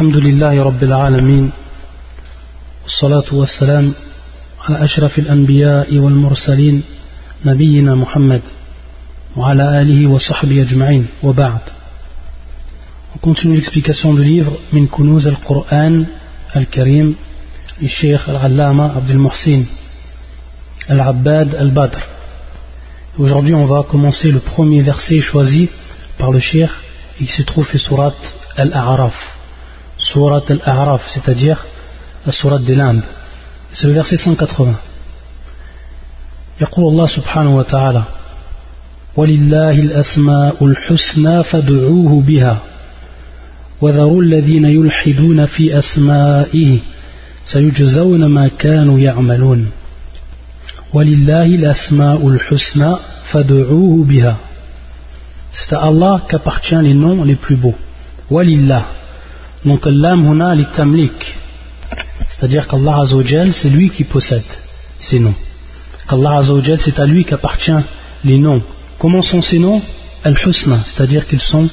الحمد لله رب العالمين والصلاة والسلام على أشرف الأنبياء والمرسلين نبينا محمد وعلى آله وصحبه أجمعين. وبعد On continue l'explication du livre من كنوز القرآن الكريم للشيخ العلامة عبد المحسن العباد البدر Aujourd'hui on va commencer le premier verset choisi par le cheikh et qui se trouve sur surat Al-A'raf. Surat Al-A'raf, c'est-à-dire la surat des limbes. C'est le verset 180. يقول الله سبحانه وتعالى ولله الأسماء الحسنى فادعوه بها وذروا الذين يلحدون في أسمائه سيجزون ما كانوا يعملون ولله الأسماء الحسنى فادعوه بها C'est à Allah qu'appartient les noms les plus beaux. Walillah. Donc l'âme huna tamlik. C'est-à-dire qu'Allah Azzawajal, c'est lui qui possède ces noms. Qu'Allah Azzawajal, c'est à lui qu'appartient les noms. Comment sont ces noms? Al-Husna, c'est-à-dire qu'ils sont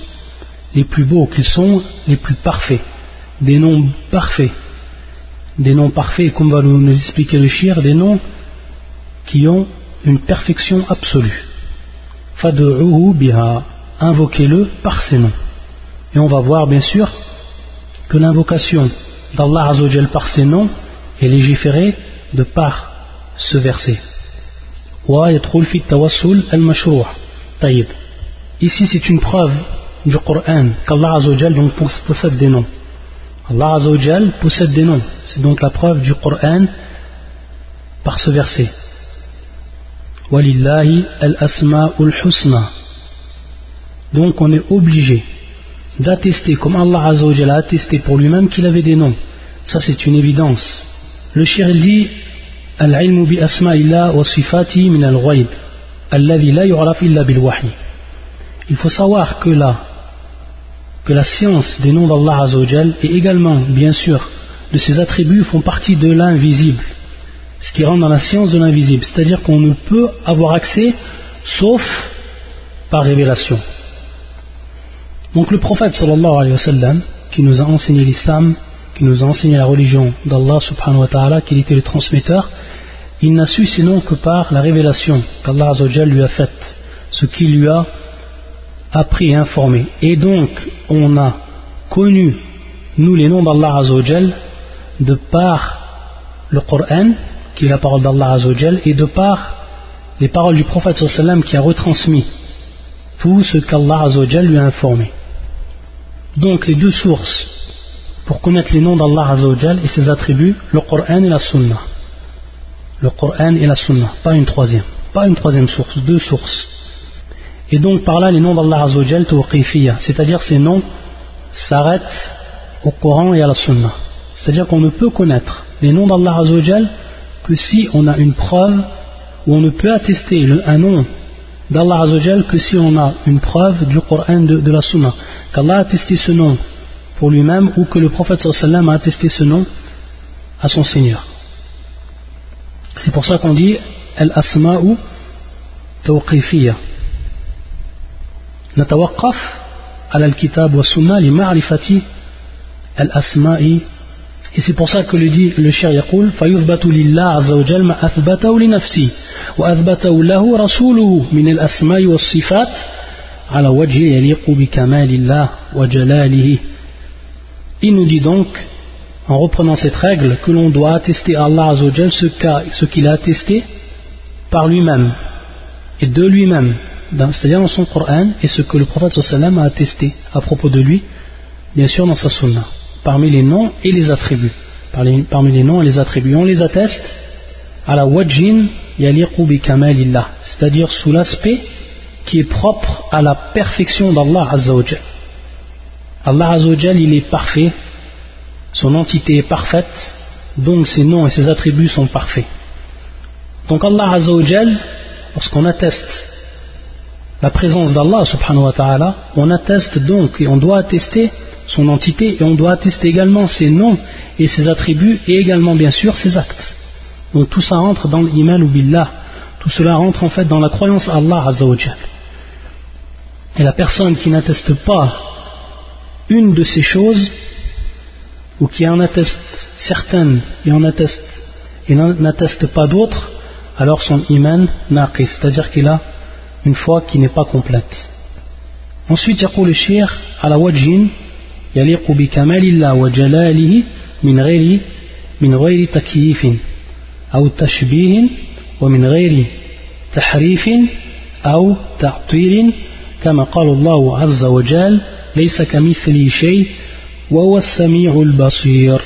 les plus beaux, qu'ils sont les plus parfaits. Des noms parfaits. Des noms parfaits, comme va nous expliquer le shir, des noms qui ont une perfection absolue. Fad'uhu biha. Invoquez-le par ses noms. Et on va voir bien sûr que l'invocation d'Allah Azzawajal par ses noms est légiférée de par ce verset. Ici c'est une preuve du Coran qu'Allah Azzawajal possède des noms. Allah Azzawajal possède des noms. C'est donc la preuve du Coran par ce verset. Walillahi al-asma'ul husna. Donc on est obligé d'attester, comme Allah Azzawajal a attesté pour lui-même qu'il avait des noms. Ça c'est une évidence. Le shir dit Al-ilmu bi wa sifati min al-ghayb alladhi illa bil. Il faut savoir que là que la science des noms d'Allah Azzawajal et également bien sûr de ses attributs font partie de l'invisible. Ce qui rentre dans la science de l'invisible, c'est-à-dire qu'on ne peut avoir accès sauf par révélation. Donc le prophète sallallahu alayhi wa sallam, qui nous a enseigné l'islam, qui nous a enseigné la religion d'Allah subhanahu wa ta'ala, qu'il était le transmetteur, il n'a su sinon que par la révélation qu'Allah lui a faite, ce qu'il lui a appris et informé. Et donc, on a connu, nous, les noms d'Allah de par le Coran, qui est la parole d'Allah et de par les paroles du prophète sallam qui a retransmis tout ce qu'Allah lui a informé. Donc les deux sources pour connaître les noms d'Allah Azzawajal et ses attributs, le Coran et la Sunna. Le Coran et la Sunna, pas une troisième, pas une troisième source, deux sources. Et donc par là les noms d'Allah Azzawajal c'est-à-dire ces noms s'arrêtent au Coran et à la Sunna. C'est-à-dire qu'on ne peut connaître les noms d'Allah Azzawajal que si on a une preuve où on ne peut attester un nom d'Allah Azzawajal que si on a une preuve du Coran de, de la Sunna. Qu'Allah a attesté ce nom pour lui-même ou que le prophète sallam a attesté ce nom à son Seigneur. C'est pour ça qu'on dit Al-Asma'u Tawqifiyya. نتوقف على الكتاب والسنة لمعرفة الأسماء et c'est pour ça que le dit le cher يقول فيثبت لله عز وجل ما أثبته لنفسه وأثبته له رسوله من الأسماء والصفات على وجه يليق بكمال الله وجلاله Il nous dit donc, en reprenant cette règle, que l'on doit attester à Allah Azzawajal ce qu'il a attesté par lui-même et de lui-même, c'est-à-dire dans son Coran et ce que le prophète sallam a attesté à propos de lui, bien sûr dans sa sunna parmi les noms et les attributs. Parmi les noms et les attributs. On les atteste à la wajin yaliqu bi kamalillah, c'est-à-dire sous l'aspect qui est propre à la perfection d'Allah Azzawajal. Allah Azzawajal, il est parfait, son entité est parfaite, donc ses noms et ses attributs sont parfaits. Donc Allah Azzawajal, lorsqu'on atteste la présence d'Allah subhanahu wa ta'ala, on atteste donc et on doit attester son entité et on doit attester également ses noms et ses attributs et également bien sûr ses actes. Donc tout ça rentre dans l'iman ou billah. Tout cela rentre en fait dans la croyance à Allah Azzawajal. Et la personne qui n'atteste pas une de ces choses ou qui en atteste certaines et en atteste et n'atteste pas d'autres, alors son iman naqis, c'est-à-dire qu'il a une foi qui n'est pas complète. Ensuite, يقول الشيخ على وجه يليق بكمال الله وجلاله من غير من غير تكييف أو تشبيه ومن غير تحريف أو تعطيل كما قال الله عز وجل ليس كمثله شيء وهو السميع البصير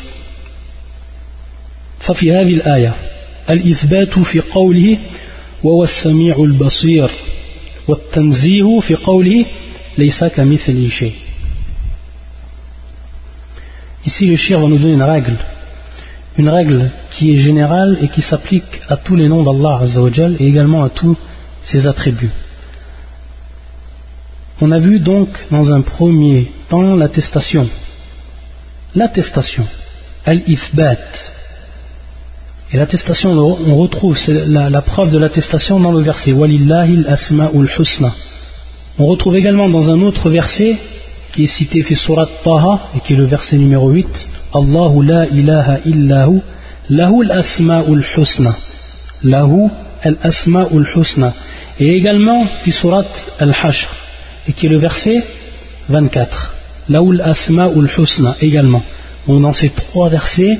ففي هذه الآية الإثبات في قوله وهو السميع البصير والتنزيه في قوله ليس كمثله شيء Ici, le shir va nous donner une règle, une règle qui est générale et qui s'applique à tous les noms d'Allah et également à tous ses attributs. On a vu donc dans un premier temps l'attestation. L'attestation, al-ithbat. Et l'attestation, on retrouve la, preuve de l'attestation dans le verset Walillahi al-asma'ul husna. On retrouve également dans un autre verset qui est cité fi surat Taha et qui est le verset numéro 8 Allahu la ilaha illahu lahu al-asma'ul husna. Lahu al-asma'ul husna. Et également fi surat al-hashr et qui est le verset 24. Laoul asma ul husna également. Donc dans ces trois versets,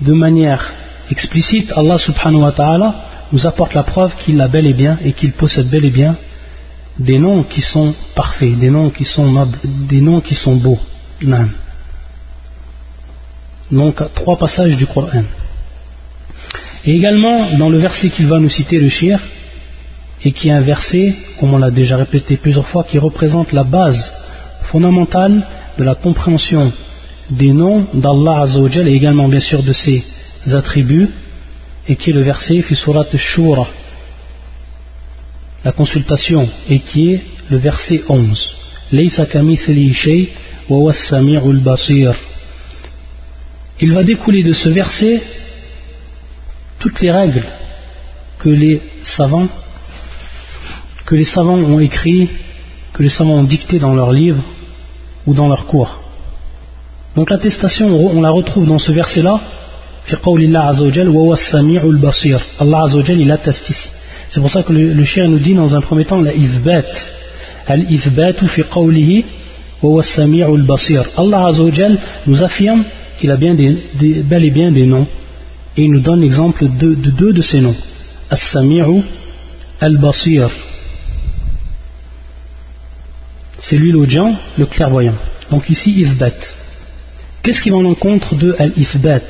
de manière explicite, Allah subhanahu wa ta'ala nous apporte la preuve qu'il a bel et bien et qu'il possède bel et bien des noms qui sont parfaits, des noms qui sont nobles, des noms qui sont beaux. Donc trois passages du Coran. Et également dans le verset qu'il va nous citer, le shir, et qui est un verset, comme on l'a déjà répété plusieurs fois, qui représente la base fondamentale de la compréhension des noms d'Allah Azzawajal et également bien sûr de ses attributs, et qui est le verset fi surat Shura, la consultation, et qui est le verset 11. Il va découler de ce verset toutes les règles que les savants que les savants ont écrit, que les savants ont dicté dans leurs livres ou dans leurs cours. Donc l'attestation, on la retrouve dans ce verset-là, Allah il atteste ici. C'est pour ça que le, le nous dit dans un premier temps la izbat. Al-izbatu fi qawlihi wa basir. Allah Azzawajal nous affirme qu'il a bien des, bel et bien des noms. Et il nous donne l'exemple de, de, deux de ces noms. As-sami'u al-basir c'est lui l'audient, le clairvoyant. Donc ici, ifbat. Qu'est-ce qui va en encontre de al-ifbat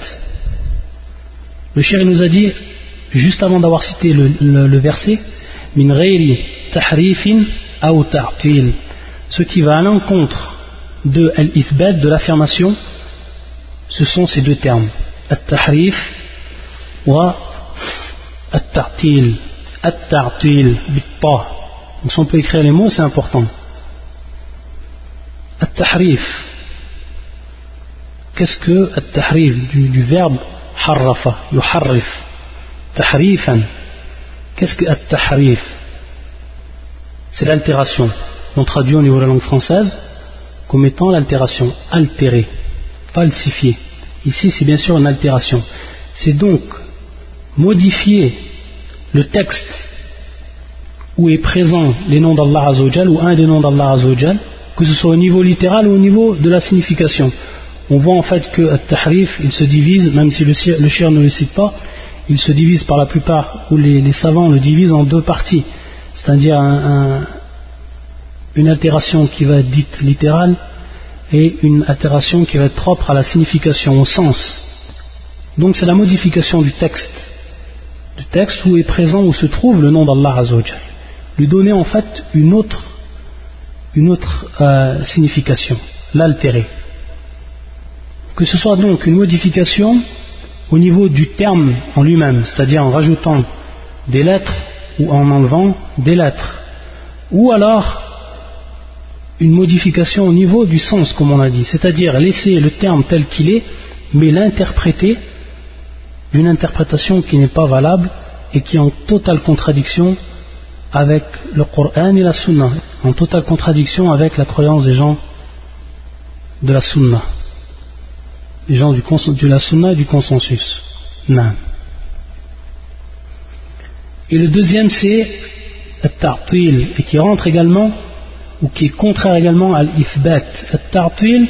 Le shir nous a dit, juste avant d'avoir cité le, le, le verset, min tahrifin ce qui va à l'encontre de al-ithbat, de l'affirmation, ce sont ces deux termes, at-tahrif wa at-ta'til, at-ta'til, bitta. Donc si on peut écrire les mots, c'est important. At-tahrif. Qu'est-ce que at-tahrif du, verbe harrafa, yuharrif? Tahrifan. Qu'est-ce que at-tahrif C'est l'altération. On traduit au niveau de la langue française comme étant l'altération, altérée, falsifiée. Ici, c'est bien sûr une altération. C'est donc modifier le texte où est présent les noms d'Allah Azzawajal ou un des noms d'Allah Azzawajal, que ce soit au niveau littéral ou au niveau de la signification. On voit en fait que at-tahrif, il se divise, même si le shir ne le cite pas, il se divise par la plupart, ou les, savants le divisent en deux parties, c'est-à-dire une altération qui va être dite littérale et une altération qui va être propre à la signification, au sens. Donc c'est la modification du texte, du texte où est présent, où se trouve le nom d'Allah Azzawajal. Lui donner en fait une autre une autre euh, signification, l'altérer. Que ce soit donc une modification au niveau du terme en lui-même, c'est-à-dire en rajoutant des lettres ou en enlevant des lettres, ou alors une modification au niveau du sens, comme on a dit, c'est-à-dire laisser le terme tel qu'il est, mais l'interpréter d'une interprétation qui n'est pas valable et qui est en totale contradiction avec le Coran et la Sunna, en totale contradiction avec la croyance des gens de la Sunna. Les gens du, de la sunna et du consensus. Non. Et le deuxième c'est At-Ta'til, et qui rentre également, ou qui est contraire également à l'Ifbat. At-Ta'til,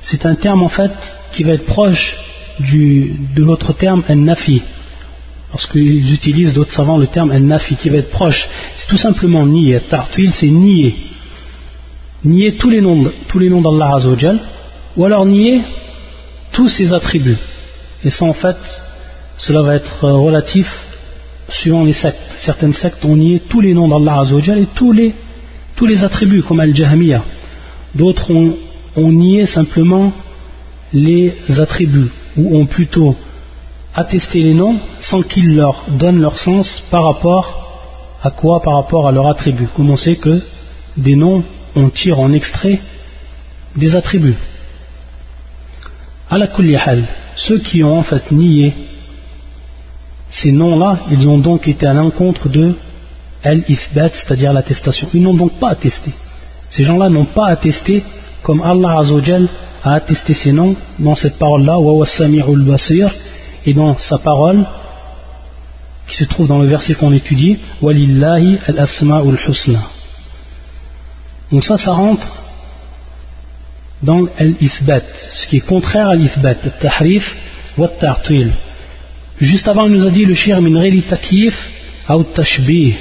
c'est un terme en fait qui va être proche de l'autre terme An-Nafi. Lorsqu'ils utilisent d'autres savants le terme An-Nafi, qui va être proche, c'est tout simplement nier. At-Ta'til, c'est nier. Nier tous les noms, tous les noms d'Allah Azzawajal, ou alors nier tous ses attributs. Et ça en fait, cela va être relatif suivant les sectes. Certaines sectes ont nié tous les noms d'Allah Azzawajal et tous les, tous les attributs, comme Al-Jahmiya. D'autres ont, ont, nié simplement les attributs, ou ont plutôt attesté les noms sans qu'ils leur donnent leur sens par rapport à quoi Par rapport à leur attribut. Comme on sait que des noms, on tire en extrait des attributs. À la ceux qui ont en fait nié ces noms-là, ils ont donc été à l'encontre de al-ithbat, c'est-à-dire l'attestation. Ils n'ont donc pas attesté. Ces gens-là n'ont pas attesté comme Allah Azzawajal a attesté ces noms dans cette parole-là, wa basir, et dans sa parole qui se trouve dans le verset qu'on étudie, walillahi al-asma'ul husna. Donc ça, ça rentre dans l'ithbat, ce qui est contraire à l'ithbat, tahrif wa ta'til. Juste avant, il nous a dit le shir min ghayri takif ou tashbih.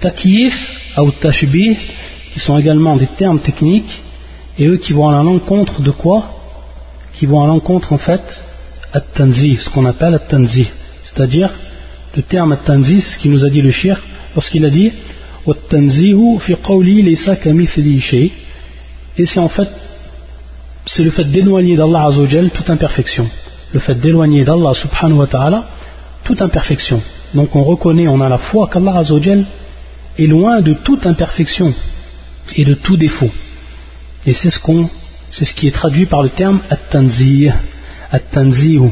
Takif ou tashbih, qui sont également des termes techniques, et eux qui vont à l'encontre de quoi? Qui vont à l'encontre en fait at-tanzih, ce qu'on appelle at-tanzih. C'est-à-dire le terme at-tanzih, ce qu'il nous a dit le shir, lorsqu'il a dit et c'est en fait c'est le fait d'éloigner d'Allah Azzawajal toute imperfection le fait d'éloigner d'Allah subhanahu wa ta'ala toute imperfection. Donc on reconnaît, on a la foi qu'Allah Azzawajal est loin de toute imperfection et de tout défaut. Et c'est ce, ce qui est traduit par le terme at-tanzih, at-tanzihu.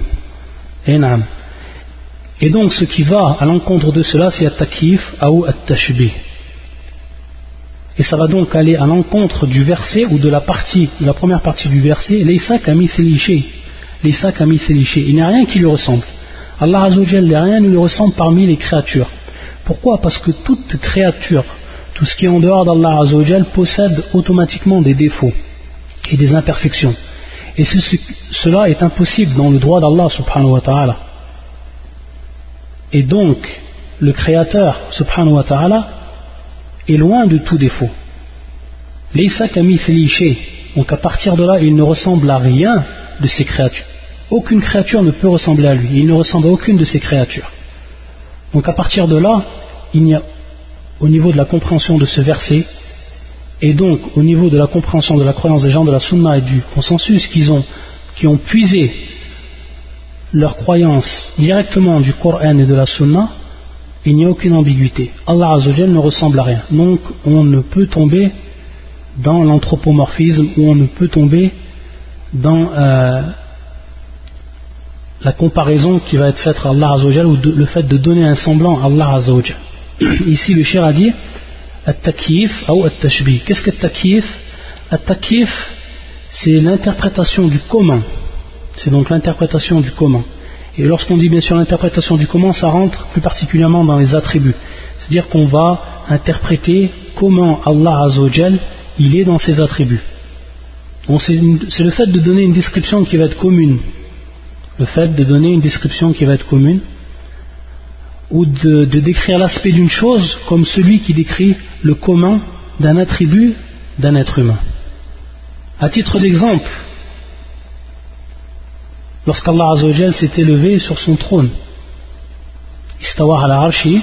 Et donc ce qui va à l'encontre de cela, c'est at-takif ou at-tashbih. Et ça va donc aller à l'encontre du verset ou de la partie, de la première partie du verset, Leisa kamithlihi il n'y a rien qui lui ressemble. Allah Azzawajal, rien ne lui ressemble parmi les créatures. Pourquoi? Parce que toute créature, tout ce qui est en dehors d'Allah Azzawajal possède automatiquement des défauts et des imperfections. Et cela est impossible dans le droit d'Allah subhanahu wa ta'ala. Et donc, le Créateur subhanahu wa ta'ala est loin de tout défaut. Donc à partir de là, il ne ressemble à rien de ces créatures. Aucune créature ne peut ressembler à lui. Il ne ressemble à aucune de ces créatures. Donc à partir de là, il y a, au niveau de la compréhension de ce verset, et donc au niveau de la compréhension de la croyance des gens de la Sunna et du consensus qu'ils ont, qui ont puisé leur croyance directement du Coran et de la Sunna, il n'y a aucune ambiguïté. Allah Azzawajal ne ressemble à rien. Donc on ne peut tomber dans l'anthropomorphisme ou on ne peut tomber dans euh, la comparaison qui va être faite à Allah Azzawajal ou le fait de donner un semblant à Allah Azzawajal. Ici, le cher a dit At-Takif ou At-Tashbih. Qu'est-ce que At-Takif At-Takif, c'est l'interprétation du comment. C'est donc l'interprétation du comment. Et lorsqu'on dit bien sûr l'interprétation du comment, ça rentre plus particulièrement dans les attributs. C'est-à-dire qu'on va interpréter comment Allah Azzawajal il est dans ses attributs c'est le fait de donner une description qui va être commune. Le fait de donner une description qui va être commune. Ou de, décrire l'aspect d'une chose comme celui qui décrit le commun d'un attribut d'un être humain. À titre d'exemple, lorsqu'Allah Azzawajal s'est élevé sur son trône, Istawar al-Arshi,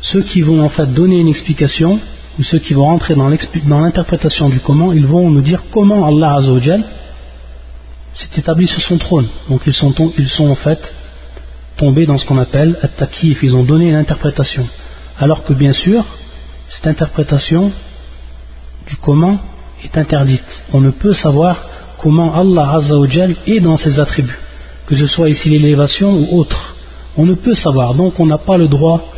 ceux qui vont en fait donner une explication ou ceux qui vont rentrer dans l'interprétation du comment, ils vont nous dire comment Allah Azzawajal s'est établi sur son trône. Donc ils sont, en fait tombés dans ce qu'on appelle at-takif, ils ont donné l'interprétation. Alors que bien sûr, cette interprétation du comment est interdite. On ne peut savoir comment Allah Azzawajal est dans ses attributs, que ce soit ici l'élévation ou autre. On ne peut savoir, donc on n'a pas le droit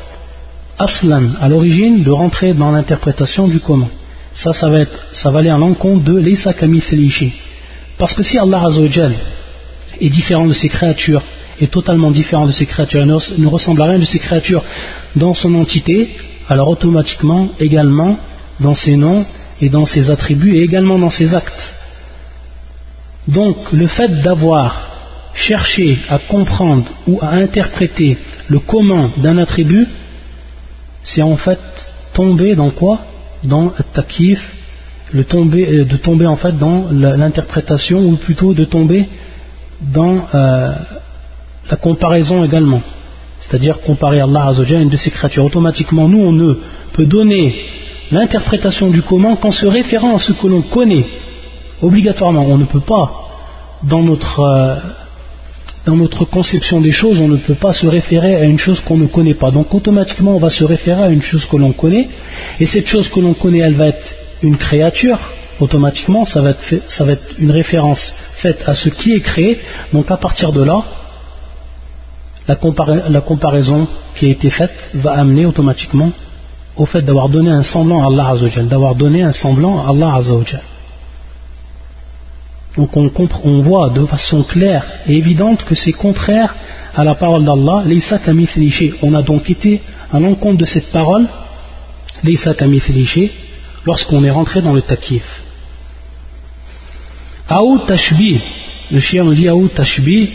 aslan, à l'origine, de rentrer dans l'interprétation du comment. Ça, ça va, être, ça va aller à l'encontre de l'Isa Kami Parce que si Allah Azzawajal est différent de ses créatures, est totalement différent de ses créatures, ne ressemble à rien de ses créatures dans son entité, alors automatiquement, également, dans ses noms et dans ses attributs et également dans ses actes. Donc, le fait d'avoir cherché à comprendre ou à interpréter le comment d'un attribut, c'est en fait tomber dans quoi? Dans le tomber, euh, de tomber en fait dans l'interprétation ou plutôt de tomber dans euh, la comparaison également. C'est-à-dire comparer Allah à une de ses créatures. Automatiquement, nous, on ne peut donner l'interprétation du comment qu'en se référant à ce que l'on connaît. Obligatoirement, on ne peut pas, dans notre, euh, dans notre conception des choses, on ne peut pas se référer à une chose qu'on ne connaît pas. Donc automatiquement, on va se référer à une chose que l'on connaît, et cette chose que l'on connaît, elle va être une créature, automatiquement, ça va, être une référence faite à ce qui est créé. Donc à partir de là, la, comparaison qui a été faite va amener automatiquement au fait d'avoir donné un semblant à Allah d'avoir donné un semblant à Allah Azzawajal. Donc on, voit de façon claire et évidente que c'est contraire à la parole d'Allah, On a donc été à l'encontre de cette parole, lorsqu'on est rentré dans le takif. Aou tashbih, le chien nous dit Aou tashbih,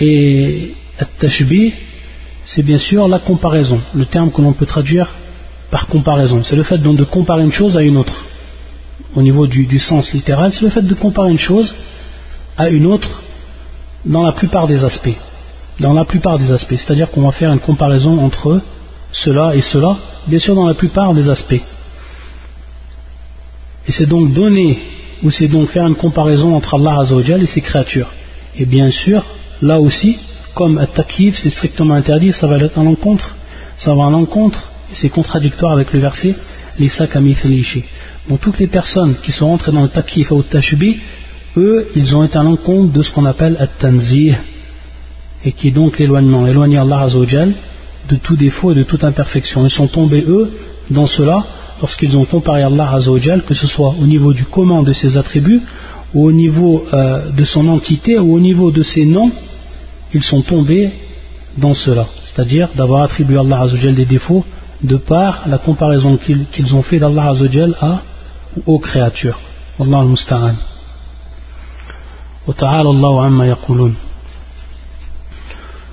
et tashbih, c'est bien sûr la comparaison, le terme que l'on peut traduire par comparaison. C'est le fait donc de comparer une chose à une autre. Au niveau du, sens littéral, c'est le fait de comparer une chose à une autre dans la plupart des aspects. Dans la plupart des aspects. C'est-à-dire qu'on va faire une comparaison entre cela et cela, bien sûr dans la plupart des aspects. Et c'est donc donner, ou c'est donc faire une comparaison entre Allah Azzawajal et ses créatures. Et bien sûr, là aussi, comme at c'est strictement interdit, ça va être à l'encontre, ça va à l'encontre c'est contradictoire avec le verset Lisa kamithlishi. Donc toutes les personnes qui sont entrées dans le takif ou tashbi, eux, ils ont été à l'encontre de ce qu'on appelle at-tanzih, et qui est donc l'éloignement, éloigner Allah Azzawajal de tout défaut et de toute imperfection. Ils sont tombés, eux, dans cela, lorsqu'ils ont comparé Allah Azzawajal, que ce soit au niveau du comment de ses attributs, ou au niveau euh, de son entité, ou au niveau de ses noms, ils sont tombés dans cela. C'est-à-dire d'avoir attribué à Allah Azzawajal des défauts de par la comparaison qu'ils ont fait d'Allah Azzawajal à aux créatures. Allah al-Musta'an.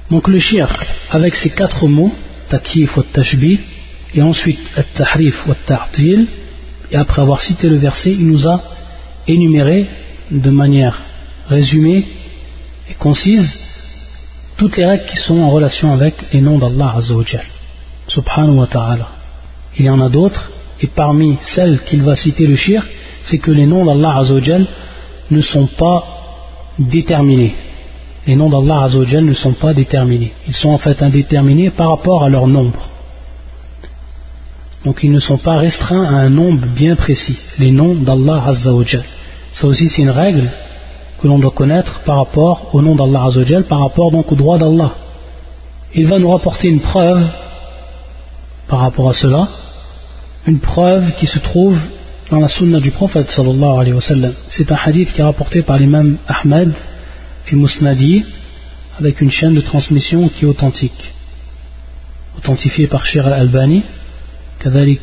Donc le shirk, avec ces quatre mots, takif wa tashbih, et ensuite at-tahrif wa ta'til, et après avoir cité le verset, il nous a énuméré de manière résumée et concise toutes les règles qui sont en relation avec les noms d'Allah Azzawajal subhanahu wa ta'ala. Il y en a d'autres, et parmi celles qu'il va citer le shirk, c'est que les noms d'Allah Azzawajal ne sont pas déterminés. Les noms d'Allah Azzawajal ne sont pas déterminés. Ils sont en fait indéterminés par rapport à leur nombre. Donc ils ne sont pas restreints à un nombre bien précis, les noms d'Allah Azzawajal. Ça aussi c'est une règle que l'on doit connaître par rapport au nom d'Allah Azzawajal, par rapport donc au droit d'Allah. Il va nous rapporter une preuve par rapport à cela une preuve qui se trouve dans la sunna du prophète sallallahu alayhi wa sallam. C'est un hadith qui est rapporté par l'imam Ahmed fi Musnadi avec une chaîne de transmission qui est authentique. Authentifié par Shir al-Albani, كذلك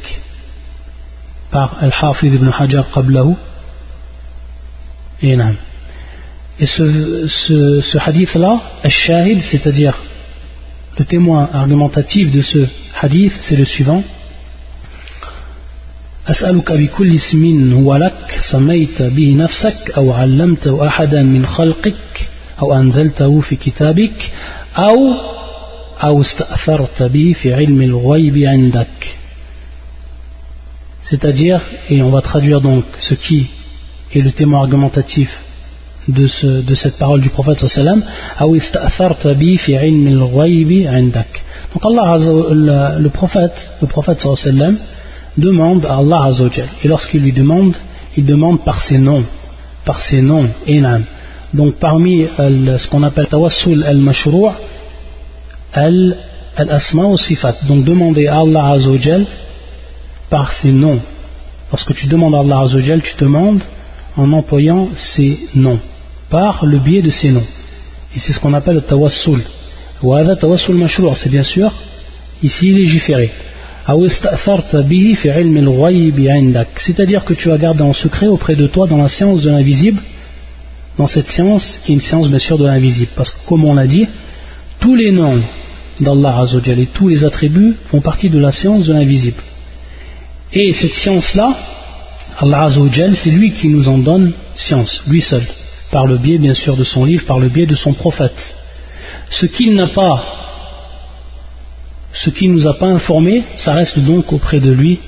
par Al-Hafid ibn Hajar qablahu. Et, et ce, ce, ce hadith-là, al-Shahid, c'est-à-dire le témoin argumentatif de ce hadith, c'est le suivant. أسألك بكل اسم هو لك سميت به نفسك أو علمته أحدا من خلقك أو أنزلته في كتابك أو أو استأثرت به في علم الغيب عندك C'est-à-dire, et on va traduire donc ce qui est le témoin argumentatif de, ce, de cette parole du prophète sallam donc Allah le, prophète le prophète sallam demande à Allah azawajal et lorsqu'il lui demande il demande par ses noms par ses noms inam donc parmi ce qu'on appelle tawassul al-mashrou' al-asma ou sifat donc demander à Allah azawajal par ses noms lorsque tu demandes à Allah azawajal tu demandes en employant ses noms par le biais de ces noms. Et c'est ce qu'on appelle le tawassul. tawassul c'est bien sûr ici légiféré. C'est-à-dire que tu as gardé en secret auprès de toi dans la science de l'invisible, dans cette science qui est une science bien sûr de l'invisible. Parce que comme on l'a dit, tous les noms d'Allah et tous les attributs font partie de la science de l'invisible. Et cette science-là, Allah c'est lui qui nous en donne science, lui seul, par le biais bien sûr de son livre, par le biais de son prophète. Ce qu'il n'a pas, ce qu'il nous a pas informé, ça reste donc auprès de lui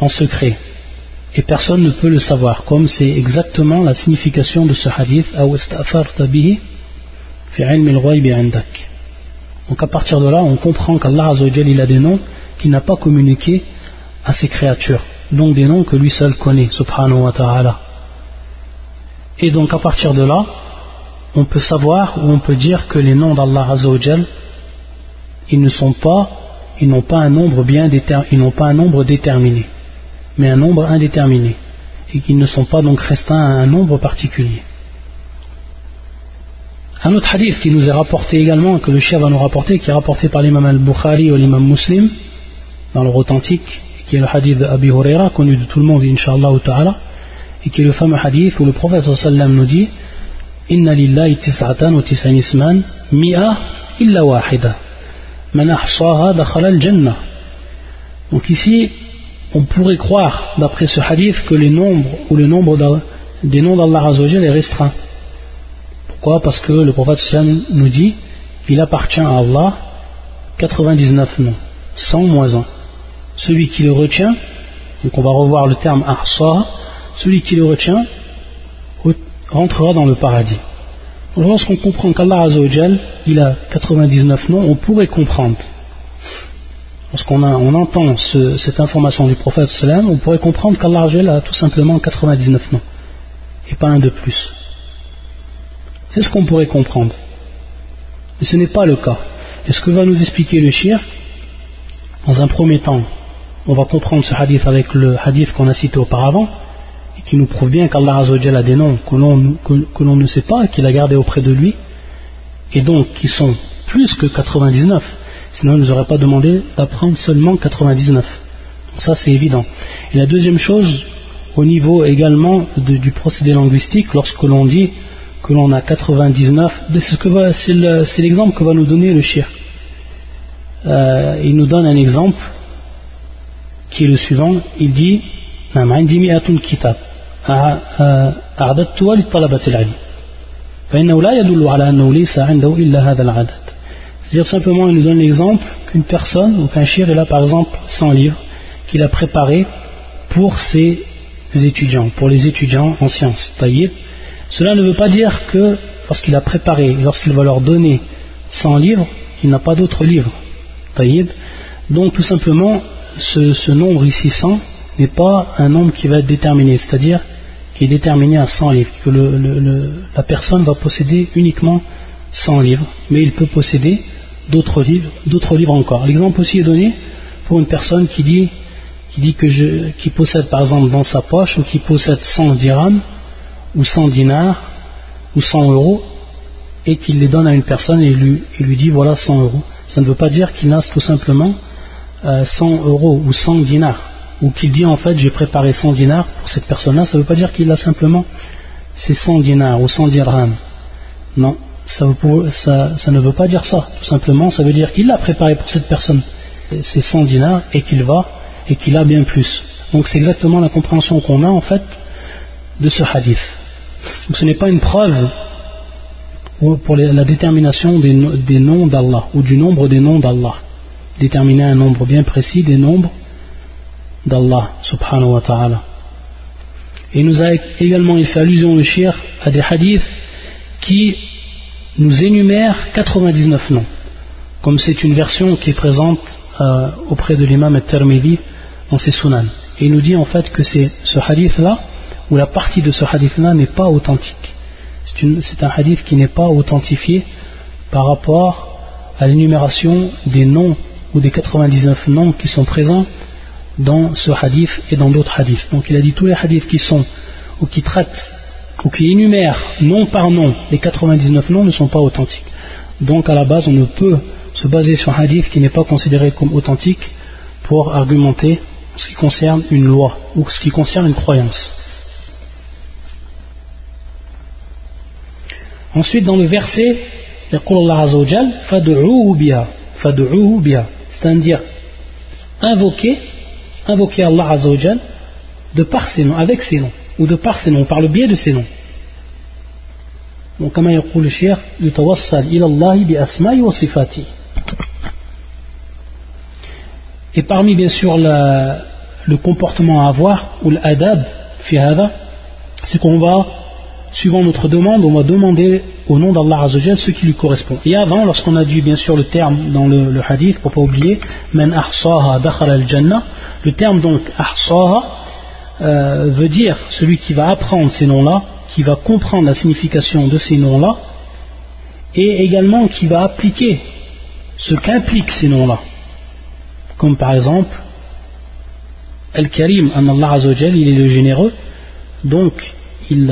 en secret. Et personne ne peut le savoir, comme c'est exactement la signification de ce hadith. Donc à partir de là, on comprend qu'Allah il a des noms qu'il n'a pas communiqués à ses créatures donc des noms que lui seul connaît, subhanahu wa ta'ala. Et donc à partir de là, on peut savoir ou on peut dire que les noms d'Allah Azzawajal, ils ne sont pas, ils n'ont pas un nombre bien ils n'ont pas un nombre déterminé, mais un nombre indéterminé, et qu'ils ne sont pas donc restreints à un nombre particulier. Un autre hadith qui nous est rapporté également, que le chef va nous rapporter, qui est rapporté par l'imam al-Bukhari ou l'imam Muslim, dans leur authentique, qui est le hadith d'Abi Huraira, connu de tout le monde, inshallah ta'ala, et qui est le fameux hadith où le prophète nous dit Inna lillahi tis'atan wa tis'an isman, mi'a illa wahida. Man ahsaha dakhala al-jannah. Donc ici, on pourrait croire, d'après ce hadith, que les nombres ou le nombre des noms d'Allah Azzawajal est restreint. Pourquoi? Parce que le prophète nous dit il appartient à Allah 99 noms, 100 moins 1 celui qui le retient, donc on va revoir le terme ahsa, celui qui le retient rentrera dans le paradis. Lorsqu'on comprend qu'Allah Azzawajal, il a 99 noms, on pourrait comprendre. Lorsqu'on on entend cette information du prophète sallam, on pourrait comprendre qu'Allah a tout simplement 99 noms, et pas un de plus. C'est ce qu'on pourrait comprendre. Mais ce n'est pas le cas. Et ce que va nous expliquer le shir, dans un premier temps, on va comprendre ce hadith avec le hadith qu'on a cité auparavant, et qui nous prouve bien qu'Allah a des noms que l'on, ne sait pas, qu'il a gardés auprès de lui, et donc qui sont plus que 99. Sinon, il ne nous aurait pas demandé d'apprendre seulement 99. Donc ça, c'est évident. Et la deuxième chose, au niveau également du procédé linguistique, lorsque l'on dit que l'on a 99, c'est, l'exemple que va nous donner le shir. Euh, il nous donne un exemple qui est le suivant, il dit C'est-à-dire simplement, il nous donne l'exemple qu'une personne, ou qu'un shir, il a par exemple 100 livres qu'il a préparés pour ses étudiants, pour les étudiants en sciences. Cela ne veut pas dire que lorsqu'il a préparé, lorsqu'il va leur donner 100 livres, qu'il n'a pas d'autres livres. Donc tout simplement, ce, nombre ici 100 n'est pas un nombre qui va être déterminé, c'est-à-dire qui est déterminé à 100 livres, que la personne va posséder uniquement 100 livres, mais il peut posséder d'autres livres, d'autres livres encore. L'exemple aussi est donné pour une personne qui dit, qui dit que je, qui possède par exemple dans sa poche ou qui possède 100 dirhams ou 100 dinars ou 100 euros et qu'il les donne à une personne et lui, il lui dit voilà 100 euros. Ça ne veut pas dire qu'il a tout simplement 100 euh, euros ou 100 dinars, ou qu'il dit en fait j'ai préparé 100 dinars pour cette personne-là, ça ne veut pas dire qu'il a simplement ces 100 dinars ou 100 dirhams. Non, ça, ne veut pas dire ça. Tout simplement, ça veut dire qu'il a préparé pour cette personne ces 100 dinars et qu'il va et qu'il a bien plus. Donc c'est exactement la compréhension qu'on a en fait de ce hadith. Donc ce n'est pas une preuve pour la détermination des noms d'Allah ou du nombre des noms d'Allah déterminer un nombre bien précis des nombres d'Allah subhanahu wa ta'ala. Il nous a également fait allusion le shir à des hadiths qui nous énumèrent 99 noms. Comme c'est une version qui est présente euh, auprès de l'imam al-Tirmidhi dans ses sunan. Il nous dit en fait que c'est ce hadith-là, ou la partie de ce hadith-là n'est pas authentique. C'est un hadith qui n'est pas authentifié par rapport à l'énumération des noms ou des 99 noms qui sont présents dans ce hadith et dans d'autres hadiths. Donc il a dit tous les hadiths qui sont ou qui traitent ou qui énumère nom par nom les 99 noms ne sont pas authentiques. Donc à la base, on ne peut se baser sur un hadith qui n'est pas considéré comme authentique pour argumenter ce qui concerne une loi ou ce qui concerne une croyance. Ensuite, dans le verset, c'est-à-dire invoquer, invoquer Allah Azzawajal de par ses noms, avec ses noms, ou de par ses noms, par le biais de ses noms. Donc, comme il le shir, Et parmi bien sûr le comportement à avoir, ou l'adab, c'est qu'on va suivant notre demande, on va demander au nom d'Allah Azzawajal ce qui lui correspond. Et avant, lorsqu'on a dit bien sûr le terme dans le, hadith, pour pas oublier, men ahsaha al jannah, le terme donc ahsaha euh, veut dire celui qui va apprendre ces noms-là, qui va comprendre la signification de ces noms-là, et également qui va appliquer ce qu'impliquent ces noms-là. Comme par exemple, Al-Karim, Allah Azzawajal, il est le généreux, donc il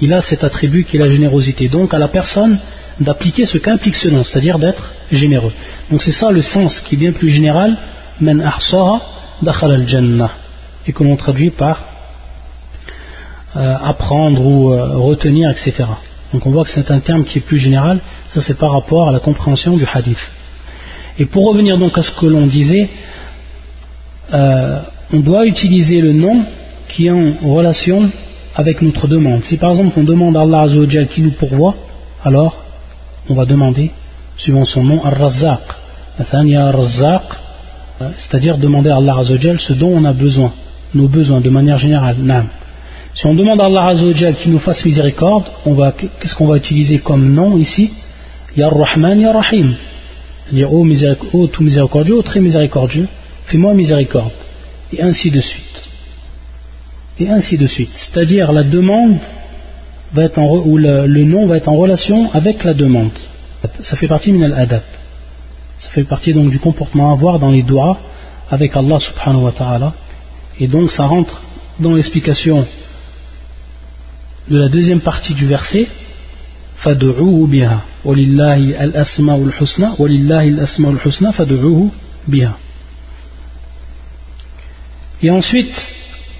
il a cet attribut qui est la générosité. Donc à la personne d'appliquer ce qu'implique ce nom, c'est-à-dire d'être généreux. Donc c'est ça le sens qui est bien plus général, men dakhal al-jannah, et que l'on traduit par euh, apprendre ou euh, retenir, etc. Donc on voit que c'est un terme qui est plus général, ça c'est par rapport à la compréhension du hadith. Et pour revenir donc à ce que l'on disait, euh, on doit utiliser le nom qui est en relation avec notre demande. Si par exemple on demande à Allah Azzawajal qui nous pourvoit, alors on va demander, suivant son nom, Ar-Razzaq. Euh, c'est-à-dire demander à Allah Azzawajal ce dont on a besoin, nos besoins de manière générale. Si on demande à Allah Azzawajal qu'il nous fasse miséricorde, qu'est-ce qu'on va utiliser comme nom ici? Ya Rahman, Ya Rahim. C'est-à-dire, ô oh, tout miséricordieux, très miséricordieux, fais-moi miséricorde. Et ainsi de suite et ainsi de suite. C'est-à-dire la demande va être en, ou le, nom va être en relation avec la demande. Ça fait partie min al-adab. Ça fait partie donc du comportement à avoir dans les doigts avec Allah subhanahu wa ta'ala. Et donc ça rentre dans l'explication de la deuxième partie du verset. فَدُعُوهُ بِهَا وَلِلَّهِ الْأَسْمَاءُ الْحُسْنَى وَلِلَّهِ الْأَسْمَاءُ الْحُسْنَى فَدُعُوهُ بِهَا Et ensuite,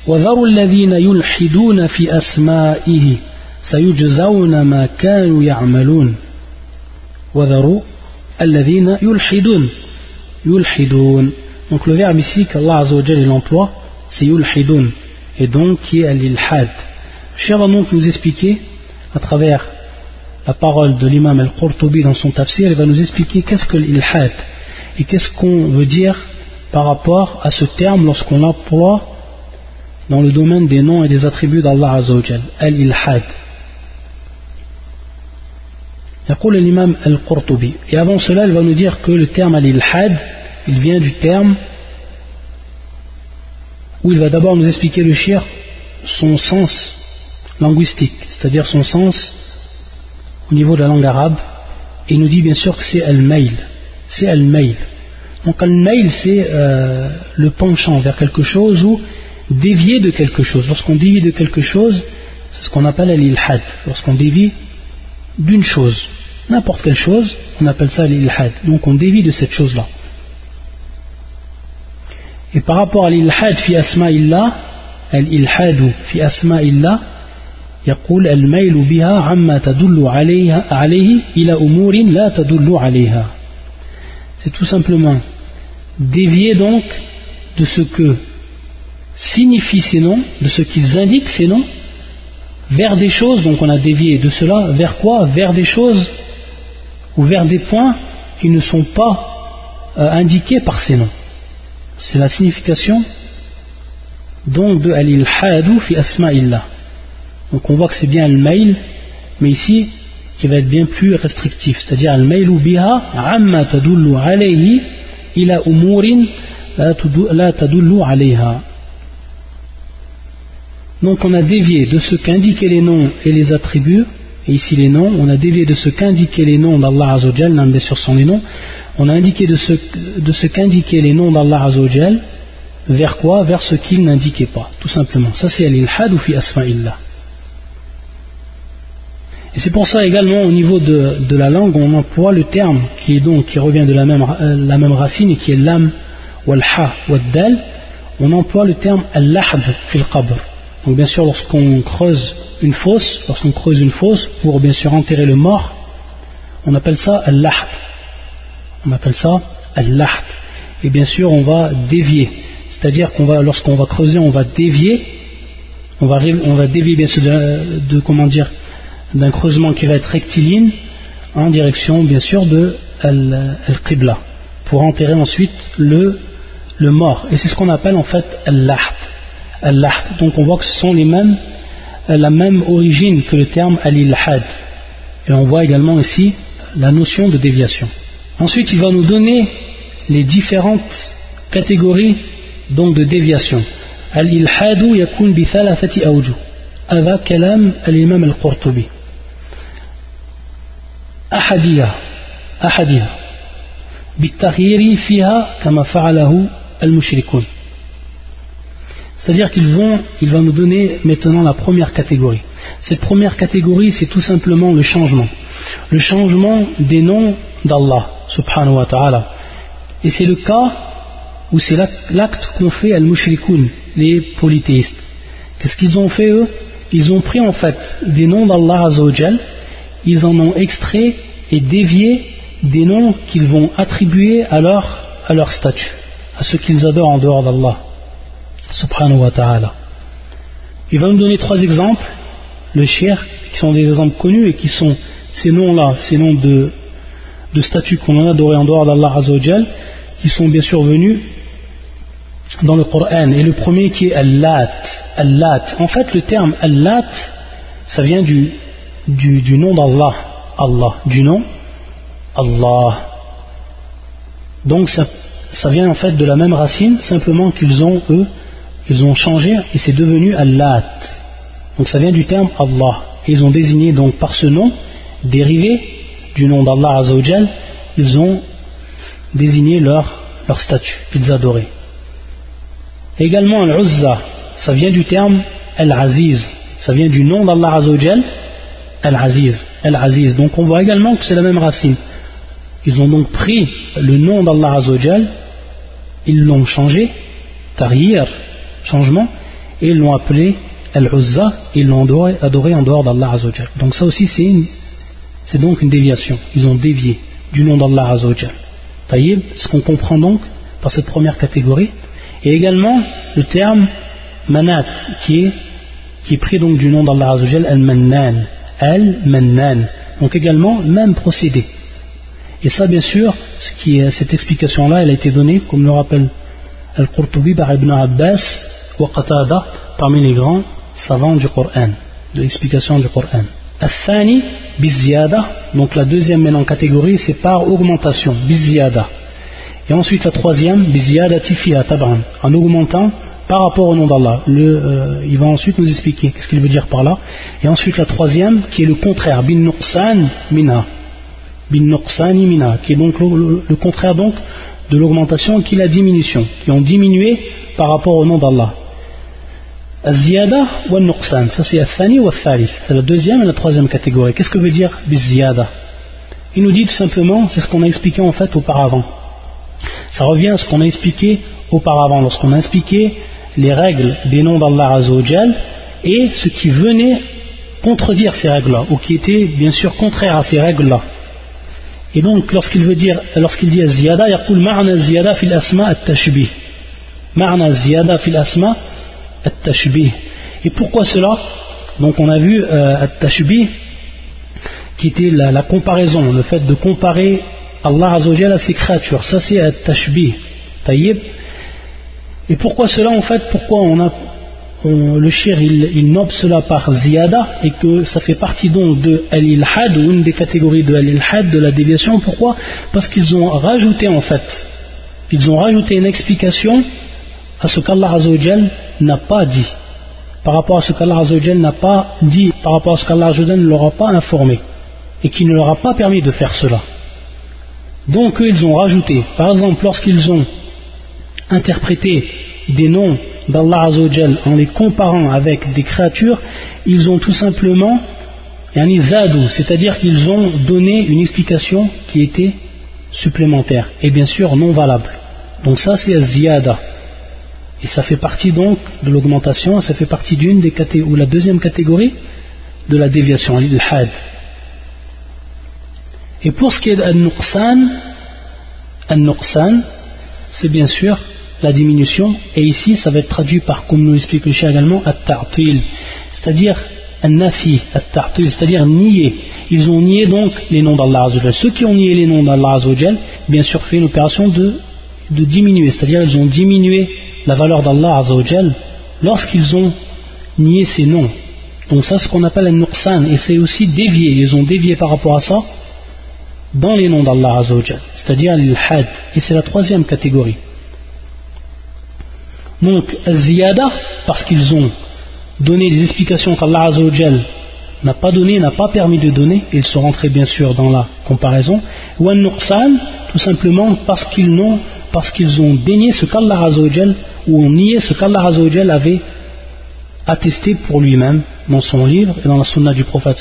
وذروا الذين يلحدون في أسمائه سيجزون ما كانوا يعملون وذروا الذين يلحدون يلحدون donc le verbe ici qu'Allah Azzawajal l'emploie c'est yulhidun et donc qui est l'ilhad Cher va donc nous expliquer à travers la parole de l'imam al-Qurtubi dans son tafsir il va nous expliquer qu'est-ce que l'ilhad et qu'est-ce qu'on veut dire par rapport à ce terme lorsqu'on l'emploie dans le domaine des noms et des attributs d'Allah Azzawajal, al-ilhad. يقول l'imam al-Qurtubi. Et avant cela, il va nous dire que le terme al-ilhad, il vient du terme où il va d'abord nous expliquer le shir, son sens linguistique, c'est-à-dire son sens au niveau de la langue arabe, et il nous dit bien sûr que c'est al-mail. C'est al-mail. Donc al-mail, c'est euh, le penchant vers quelque chose où dévier de quelque chose. Lorsqu'on dévie de quelque chose, c'est ce qu'on appelle l'ilhad. Lorsqu'on dévie d'une chose, n'importe quelle chose, on appelle ça l'ilhad. Donc on dévie de cette chose-là. Et par rapport à l'ilhad fi asma'illah, الإلحاد في أسماء الله يقول الميل بها عما تدل عليها عليه إلى أمور لا تدل عليها c'est tout simplement dévier donc de ce que signifient ces noms, de ce qu'ils indiquent ces noms, vers des choses, donc on a dévié de cela, vers quoi? Vers des choses ou vers des points qui ne sont pas euh, indiqués par ces noms. C'est la signification donc de al-ilhadu fi asma'illah. Donc on voit que c'est bien al-mail, mais ici qui va être bien plus restrictif, c'est-à-dire al-mailu biha amma tadullu alayhi ila umurin la tadullu alayha. Donc on a dévié de ce qu'indiquaient les noms et les attributs, et ici les noms, on a dévié de ce qu'indiquaient les noms d'Allah Azzawajal, bien sûr sont les noms, on a indiqué de ce, qu'indiquaient les noms d'Allah Azzawajal, vers quoi? Vers ce qu'ils n'indiquaient pas, tout simplement. Ça c'est al-ilhad ou fi asma'illah. Et c'est pour ça également au niveau de, la langue, on emploie le terme qui revient de la même, euh, la même racine et qui est l'am ou ha ou dal. On emploie le terme al-lahd fil qabr. Donc bien sûr, lorsqu'on creuse une fosse, lorsqu'on creuse une fosse pour bien sûr enterrer le mort, on appelle ça al-lahd. On appelle ça al-lahd. Et bien sûr, on va dévier. C'est-à-dire qu'on va, lorsqu'on va creuser, on va dévier. On va, on va dévier bien sûr de comment dire, d'un creusement qui va être rectiligne en direction bien sûr de Al-Qibla pour enterrer ensuite le, le mort. Et c'est ce qu'on appelle en fait Al-Laht Al-Laht. Donc on voit que ce sont les mêmes, la même origine que le terme Al-Ilhad. Et on voit également ici la notion de déviation. Ensuite, il va nous donner les différentes catégories donc de déviation. Al-Ilhadu yakun bi thalathati awjuh. هذا كلام الإمام القرطبي أحدها أحدها بالتغيير فيها كما فعله المشركون c'est-à-dire qu'il va nous donner maintenant la première catégorie. Cette première catégorie, c'est tout simplement le changement. Le changement des noms d'Allah, subhanahu wa ta'ala. Et c'est le cas où c'est l'acte qu'ont fait al-mushrikoun, les polythéistes. Qu'est-ce qu'ils ont fait eux? Ils ont pris en fait des noms d'Allah Azzawajal ils en ont extrait et dévié des noms qu'ils vont attribuer à leur, à leur statut, à ce qu'ils adorent en dehors d'Allah, subhanahu wa ta'ala. Il va nous donner trois exemples, le shir, qui sont des exemples connus et qui sont ces noms-là, ces noms de, de statues qu'on a adoré en dehors d'Allah Azzawajal, qui sont bien sûr venus dans le Coran. Et le premier qui est Al-Lat. Al-Lat. En fait, le terme Al-Lat, ça vient du, du, nom d'Allah, Allah, du nom Allah. Donc ça, vient en fait de la même racine, simplement qu'ils ont, eux, ils ont changé et c'est devenu Allah. Donc ça vient du terme Allah. Ils ont désigné donc par ce nom, dérivé du nom d'Allah Azzawajal, ils ont désigné leur, leur statut qu'ils adoraient. Également Al-Uzza, ça vient du terme Al-Aziz, ça vient du nom d'Allah Azzawajal, Al-Aziz. Al-Aziz. Donc on voit également que c'est la même racine. Ils ont donc pris le nom d'Allah Azzawajal, ils l'ont changé, tarir, changement, et ils l'ont appelé Al-Uzza, ils l'ont adoré, en dehors d'Allah Azzawajal. Donc ça aussi c'est c'est donc une déviation. Ils ont dévié du nom d'Allah Azzawajal. Taïb, ce qu'on comprend donc par cette première catégorie, et également le terme manat, qui est, pris donc du nom d'Allah Azzawajal, Al-Mannan al-mannan. Donc également, même procédé. Et ça, bien sûr, cette explication-là, elle a été donnée, comme le rappelle Al-Qurtubi par Ibn Abbas wa Qatada, parmi les grands savants du Coran, de l'explication du Coran. Al-Thani, biziyada, donc la deuxième maintenant catégorie, c'est par augmentation, biziyada. Et ensuite la troisième, biziyada tifiya tab'an, en augmentant par rapport au nom d'Allah. Euh, il va ensuite nous expliquer ce qu'il veut dire par là. Et ensuite la troisième, qui est le contraire, bin nuqsan mina. Bin nuqsani mina, qui est donc le, contraire donc de l'augmentation qui la diminution, qui ont diminué par rapport au nom d'Allah. Az-ziyada wa nuqsan, ça c'est al-thani wa al C'est la deuxième et la troisième catégorie. Qu'est-ce que veut dire biz-ziyada? Il nous dit tout simplement, c'est ce qu'on a expliqué en fait auparavant. Ça revient à ce qu'on a expliqué auparavant, lorsqu'on a expliqué les règles des noms d'Allah Azzawajal et ce qui venait contredire ces règles-là, ou qui était bien sûr contraire à ces règles-là. Et donc, lorsqu'il veut dire, lorsqu'il dit ziyada, il ma'na ziyada fil asma at-tashbih. Ma'na ziyada fil asma at-tashbih. Et pourquoi cela? Donc, on a vu euh, at-tashbih, qui était la, comparaison, le fait de comparer Allah Azzawajal à ses créatures. Ça, c'est at-tashbih. Taïb. Et pourquoi cela en fait? Pourquoi on a le shir il, nomme cela par ziyada et que ça fait partie donc de al-ilhad ou une des catégories de al-ilhad de la déviation. Pourquoi? Parce qu'ils ont rajouté en fait ils ont rajouté une explication à ce qu'Allah Azzawajal n'a pas dit. Par rapport à ce qu'Allah Azzawajal n'a pas dit par rapport à ce qu'Allah Azzawajal ne leur a pas informé et qui ne leur a pas permis de faire cela. Donc eux ils ont rajouté. Par exemple lorsqu'ils ont interpréter des noms d'Allah Azzawajal en les comparant avec des créatures, ils ont tout simplement c'est-à-dire qu'ils ont donné une explication qui était supplémentaire et bien sûr non valable. Donc ça c'est ziyada. Et ça fait partie donc de l'augmentation, ça fait partie d'une des catégories, ou la deuxième catégorie de la déviation, l'ilhad. Et pour ce qui est d'an-nuqsan, an-nuqsan, c'est bien sûr la diminution, et ici ça va être traduit par, comme nous l'explique le chien également, at-ta'til, c'est-à-dire nafi at-ta'til, c'est-à-dire nier. Ils ont nié donc les noms d'Allah Azzawajal. Ceux qui ont nié les noms d'Allah Azzawajal, bien sûr, fait une opération de, de diminuer, c'est-à-dire ils ont diminué la valeur d'Allah Azzawajal lorsqu'ils ont nié ces noms. Donc ça, c'est ce qu'on appelle un nuqsan, et c'est aussi dévié. Ils ont dévié par rapport à ça dans les noms d'Allah Azzawajal, c'est-à-dire l'ilhad. Et c'est la troisième catégorie. Donc, ziyada, parce qu'ils ont donné des explications qu'Allah Azzawajal n'a pas donné, n'a pas permis de donner, ils sont rentrés bien sûr dans la comparaison, ou nuqsan, tout simplement parce qu'ils ont dénié ce qu'Allah Azzawajal, ou ont nié ce qu'Allah Azzawajal avait attesté pour lui-même dans son livre et dans la sunna du prophète.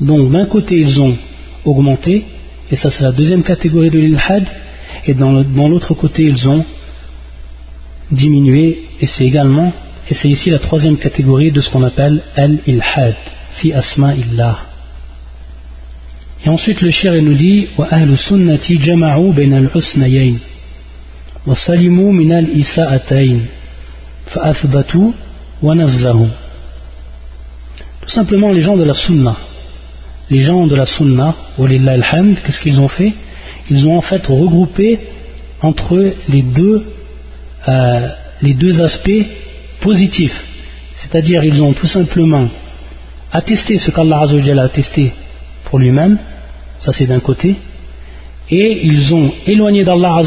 Donc d'un côté ils ont augmenté, et ça c'est la deuxième catégorie de l'ilhad, et dans l'autre côté ils ont diminué, et c'est également et c'est ici la troisième catégorie de ce qu'on appelle al-ilhad, fi asma illah. Et ensuite le shir nous dit wa ahlu sunnati jama'u al-husnayayn wa salimu min al-isa'atayn wa. Tout simplement les gens de la sunna. Les gens de la sunna, qu'est-ce qu'ils ont fait? Ils ont en fait regroupé entre les deux, euh, les deux aspects positif, c'est-à-dire ils ont tout simplement attesté ce qu'Allah a attesté pour lui-même, ça c'est d'un côté, et ils ont éloigné d'Allah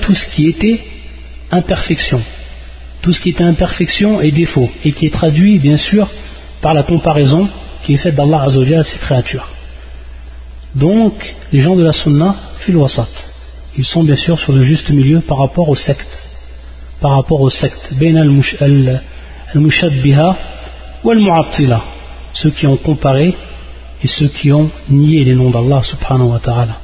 tout ce qui était imperfection, tout ce qui était imperfection et défaut, et qui est traduit bien sûr par la comparaison qui est faite d'Allah à ses créatures. Donc, les gens de la Sunna, fil ils sont bien sûr sur le juste milieu par rapport aux sectes par rapport aux sectes, al-mushabbiha ou al-mu'abtila, ceux qui ont comparé et ceux qui ont nié les noms d'Allah subhanahu wa ta'ala.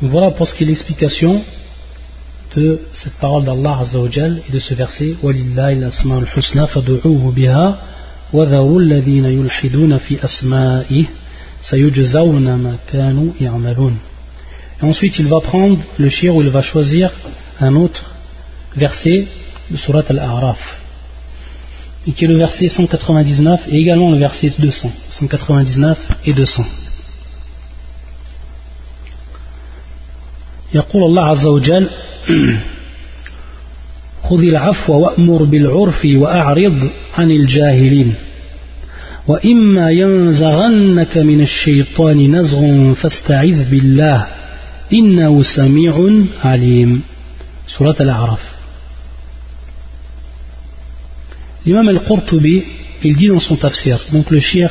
Voilà pour ce qui est l'explication de cette parole d'Allah Azzawajal et de ce verset. وَلِلَّهِ الْأَسْمَاءُ الْحُسْنَى فَدُعُوهُ بِهَا وَذَرُوا الَّذِينَ يُلْحِدُونَ فِي أَسْمَائِهِ سَيُجْزَوْنَ مَا كَانُوا يَعْمَلُونَ ensuite, il va prendre le shir où il va choisir un autre verset de Surat Al-A'raf, qui est le verset 199 et également le verset 200. 199 et 200. يقول الله عز وجل خذ العفو وأمر بالعرف وأعرض عن الجاهلين وإما ينزغنك من الشيطان نزغ فاستعذ بالله Innahu sami'un alim. Surat al-A'raf. L'imam al-Qurtubi, il dit dans son tafsir, donc le shir,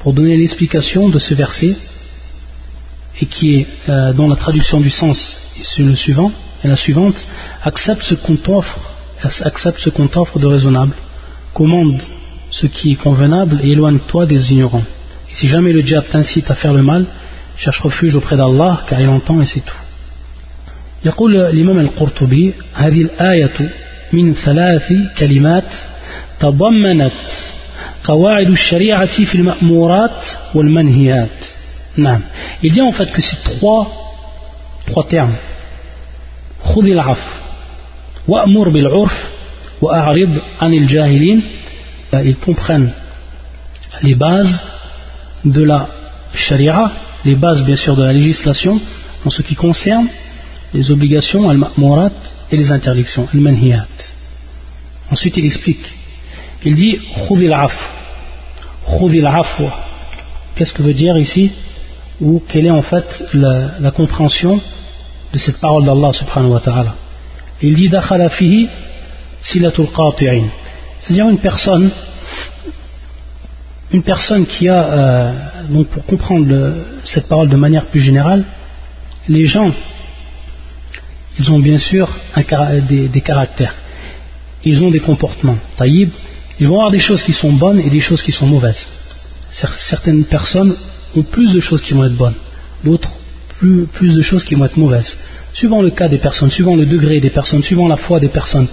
pour donner l'explication de ce verset, et qui est euh, dans la traduction du sens, c'est le suivant, et la suivante, accepte ce qu'on t'offre, accepte ce qu'on t'offre de raisonnable, commande ce qui est convenable et éloigne-toi des ignorants. Et si jamais le diable t'incite à faire le mal, cherche refuge auprès d'Allah car il entend et c'est tout. يقول الإمام القرطبي هذه الآية من ثلاث كلمات تضمنت قواعد الشريعة في المأمورات والمنهيات نعم il dit en fait que ces trois trois termes خذ العفو وأمر بالعرف وأعرض عن الجاهلين ils comprennent les bases de la sharia les bases bien sûr de la législation en ce qui concerne les obligations al-ma'murat et les interdictions al-manhiyat. Ensuite il explique. Il dit. Qu'est-ce que veut dire ici ou quelle est en fait la, compréhension de cette parole d'Allah subhanahu wa ta'ala? Il dit dakhala fihi silatul. C'est-à-dire une personne une personne qui a, euh, donc pour comprendre cette parole de manière plus générale, les gens, ils ont bien sûr des, caractères, ils ont des comportements, taïb, Ils vont avoir des choses qui sont bonnes et des choses qui sont mauvaises. Certaines personnes ont plus de choses qui vont être bonnes, d'autres plus, de choses qui vont être mauvaises. Suivant le cas des personnes, suivant le degré des personnes, suivant la foi des personnes,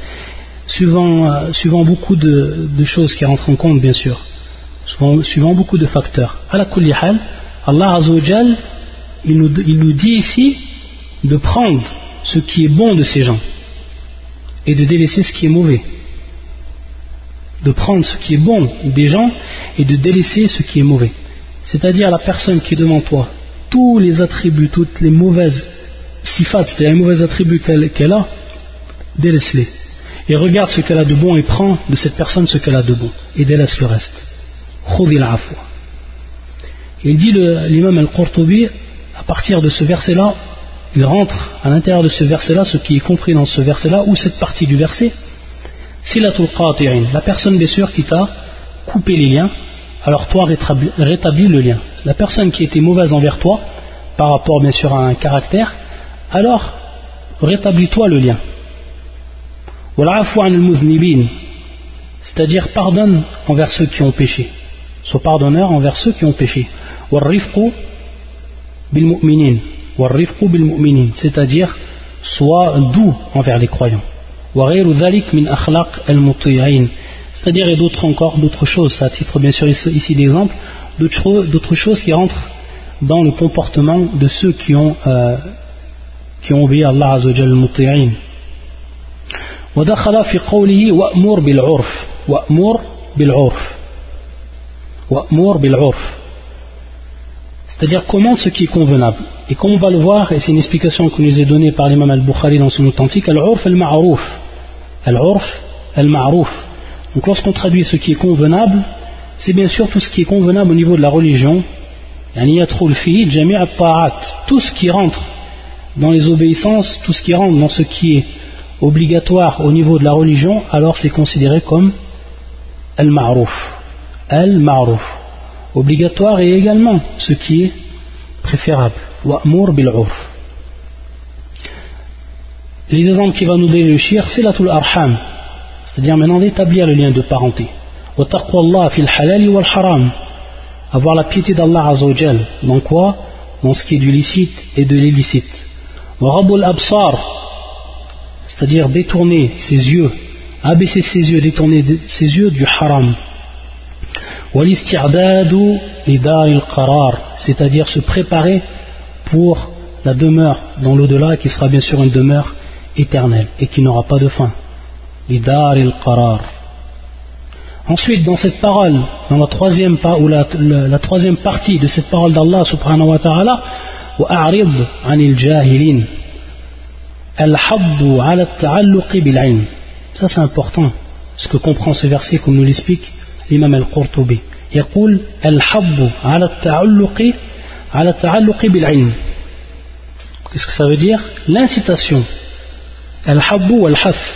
suivant, euh, beaucoup de, choses qui rentrent en compte, bien sûr, suivant, beaucoup de facteurs. Allah Azzawajal, il nous, nous dit ici de prendre ce qui est bon de ces gens et de délaisser ce qui est mauvais. De prendre ce qui est bon des gens et de délaisser ce qui est mauvais. C'est-à-dire la personne qui est devant toi, tous les attributs, toutes les mauvaises sifat, c'est-à-dire les mauvais attributs qu'elle a, délaisse-les. Et regarde ce qu'elle a de bon et prends de cette personne ce qu'elle a de bon. Et délaisse le reste. Il dit l'imam al-Qurtubi, à partir de ce verset-là, il rentre à l'intérieur de ce verset-là, ce qui est compris dans ce verset-là, ou cette partie du verset, silatul qati'in, la personne bien sûr qui t'a coupé les liens, alors toi rétablis le lien. La personne qui était mauvaise envers toi, par rapport bien sûr à un caractère, alors rétablis-toi le lien. C'est-à-dire pardonne envers ceux qui ont péché Sois pardonneur envers ceux qui ont péché. C'est-à-dire sois doux envers les croyants. C'est-à-dire, et d'autres encore, d'autres choses, à titre bien sûr ici d'exemple, d'autres choses qui rentrent dans le comportement de ceux qui ont euh, qui ont obéi à Allah Azzawajal al-Muti'in. ودخل في قوله وأمور بالعرف وأمور بالعرف وأمور بالعرف c'est-à-dire comment ce qui est convenable. Et comme on va le voir et c'est une explication que nous est donnée par l'imam al-Bukhari dans son authentique al-urf al-ma'rouf al-urf al-ma'rouf donc lorsqu'on traduit ce qui est convenable c'est bien sûr tout ce qui est convenable au niveau de la religion. Tout ce qui rentre dans les obéissances, tout ce qui rentre dans ce qui est obligatoire au niveau de la religion, alors c'est considéré comme al-ma'rouf. Al-ma'rouf. Obligatoire et également ce qui est préférable. Wa'mur bil-urf. Les exemples qui va nous donner c'est la tul arham, c'est-à-dire maintenant d'établir le lien de parenté. Wa taqwa fil halal wal haram. Avoir la piété d'Allah azawajal. Dans quoi? Dans ce qui est du licite et de l'illicite c'est-à-dire détourner ses yeux, abaisser ses yeux, détourner ses yeux du haram c'est-à-dire se préparer pour la demeure dans l'au-delà qui sera bien sûr une demeure éternelle et qui n'aura pas de fin. Ensuite, dans cette parole, dans la troisième, ou la, la troisième partie de cette parole d'Allah subhanahu wa ta'ala, وأعرض عن الجاهلين الحض على التعلق بالعلم ça c'est important ce que comprend ce verset comme nous l'explique l'imam al-Qurtubi يقول الحض على التعلق على التعلق بالعلم qu'est-ce que ça veut dire l'incitation الحض والحث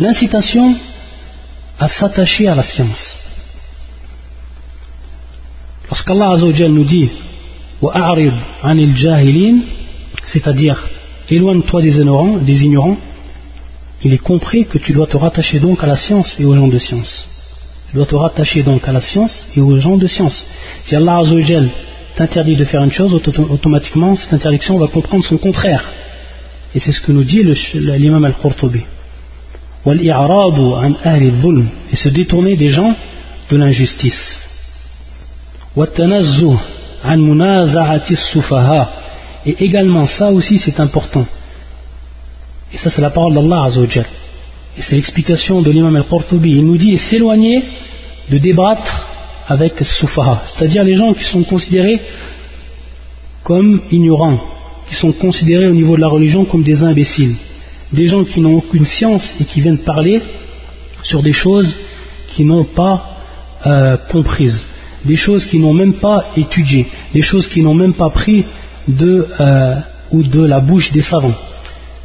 l'incitation à s'attacher à la science lorsqu'Allah Azza wa nous dit c'est-à-dire éloigne-toi des ignorants, des ignorants, il est compris que tu dois te rattacher donc à la science et aux gens de science. Tu dois te rattacher donc à la science et aux gens de science. Si Allah t'interdit de faire une chose, automatiquement cette interdiction va comprendre son contraire. Et c'est ce que nous dit l'imam al-Qurtubi. Et se détourner des gens de l'injustice et également ça aussi c'est important et ça c'est la parole d'Allah Azzawajal et c'est l'explication de l'imam al-Qurtubi il nous dit s'éloigner de débattre avec Soufaha c'est-à-dire les gens qui sont considérés comme ignorants qui sont considérés au niveau de la religion comme des imbéciles des gens qui n'ont aucune science et qui viennent parler sur des choses qui n'ont pas euh, comprises des choses qui n'ont même pas étudié, des choses qui n'ont même pas pris de, euh, ou de la bouche des savants.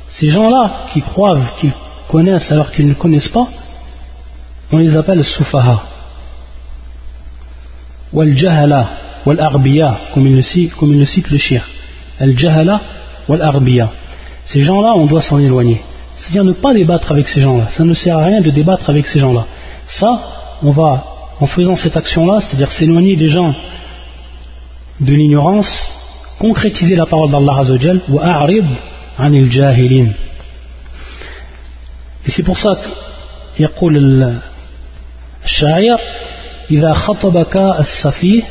Ces gens-là qui croient qu'ils connaissent alors qu'ils ne connaissent pas, on les appelle soufaha. Wal-jahala, wal-arbiya, comme il le cite, comme il le, cite le shir. Al-jahala, wal-arbiya. Ces gens-là, on doit s'en éloigner. C'est-à-dire ne pas débattre avec ces gens-là. Ça ne sert à rien de débattre avec ces gens-là. Ça, on va, en faisant cette action-là, c'est-à-dire s'éloigner des gens de l'ignorance, concrétiser la parole d'Allah Azzawajal, wa a'rid anil jahilin. Et c'est pour ça qu'il y a إذا خطبك السفيه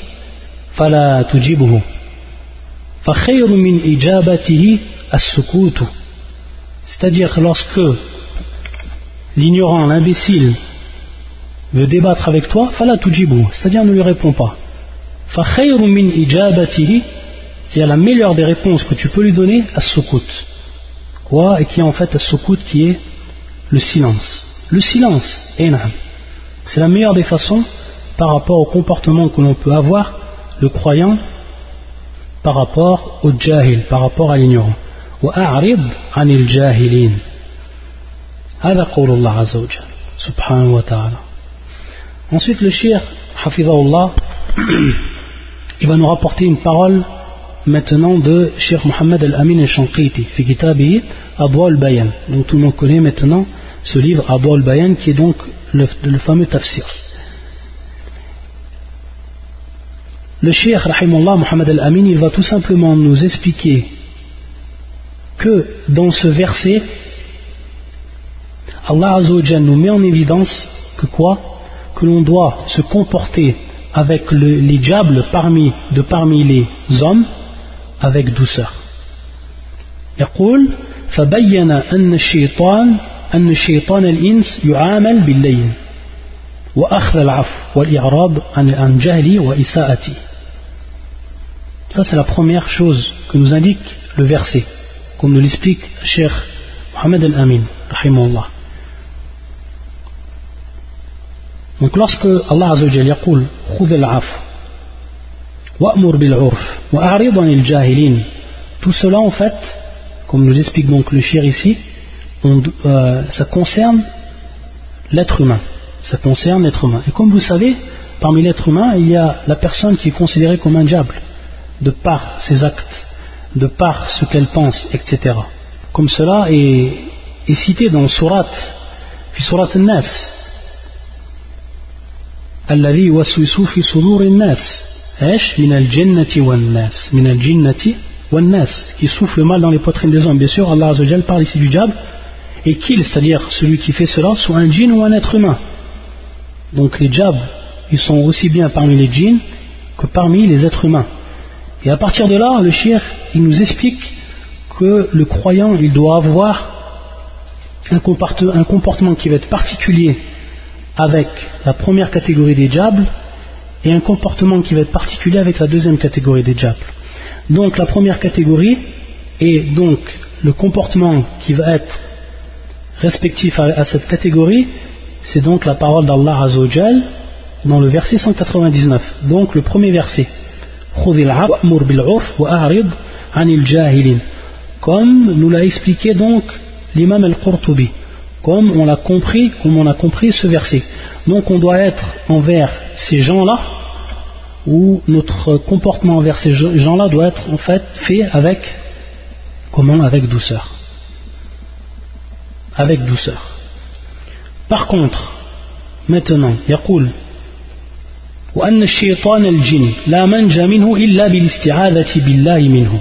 فلا تجيبه فخير من إجابته السكوت c'est-à-dire lorsque l'ignorant, l'imbécile veut débattre avec toi, fala tujibu, c'est-à-dire ne lui réponds pas. min ijabatihi, c'est la meilleure des réponses que tu peux lui donner à sukut. Quoi Et qui est en fait à sukut qui est le silence. Le silence, c'est la meilleure des façons par rapport au comportement que l'on peut avoir, le croyant, par rapport au jahil, par rapport à l'ignorant. وأعرض عن الجاهلين هذا قول الله عز وجل سبحانه وتعالى Ensuite, le shir, Hafidahullah, il va nous rapporter une parole maintenant de Cheikh Mohammed Al-Amin Al-Shanqiti, fi kitabihi Adwa Al-Bayan. Donc tout le monde connaît maintenant ce livre Adwa Al-Bayan qui est donc le, le fameux tafsir. Le Cheikh Rahimullah Mohammed Al-Amin, il va tout simplement nous expliquer que dans ce verset, Allah Azzawajal nous met en évidence que quoi Que l'on doit se comporter avec les diables parmi, de parmi les hommes avec douceur. يقول فبين أن الشيطان أن الشيطان الإنس يعامل بالليل وأخذ العفو والإعراض عن جهلي وإساءتي ça c'est la première chose que nous indique le verset comme nous l'explique Cheikh Mohamed Al-Amin, rahimahullah. Donc lorsque Allah Azzawajal yaqul jahilin tout cela en fait comme nous explique donc le shir ici euh, ça concerne l'être humain. Ça concerne l'être humain. Et comme vous savez parmi l'être humain il y a la personne qui est considérée comme un diable de par ses actes de par ce qu'elle pense, etc. Comme cela est, est cité dans Surat, fi Surat al-Nas. الذي يوسوس في صدور الناس ايش من الجنة والناس من الجنة والناس qui souffle mal dans les poitrines des hommes bien sûr Allah Azzawajal parle ici du diable et qu'il c'est-à-dire celui qui fait cela soit un djinn ou un être humain donc les diables ils sont aussi bien parmi les djinns que parmi les êtres humains et à partir de là, le shir, il nous explique que le croyant, il doit avoir un comportement qui va être particulier avec la première catégorie des diables et un comportement qui va être particulier avec la deuxième catégorie des diables. Donc la première catégorie et donc le comportement qui va être respectif à, cette catégorie, c'est donc la parole d'Allah Azzawajal dans le verset 199. Donc le premier verset comme nous l'a expliqué donc l'imam al-Qurtubi comme on l'a compris comme on a compris ce verset donc on doit être envers ces gens-là ou notre comportement envers ces gens-là doit être en fait fait avec comment avec douceur avec douceur par contre maintenant يقول وأن الشيطان الجن لا منجى منه إلا بالاستعاذة بالله منه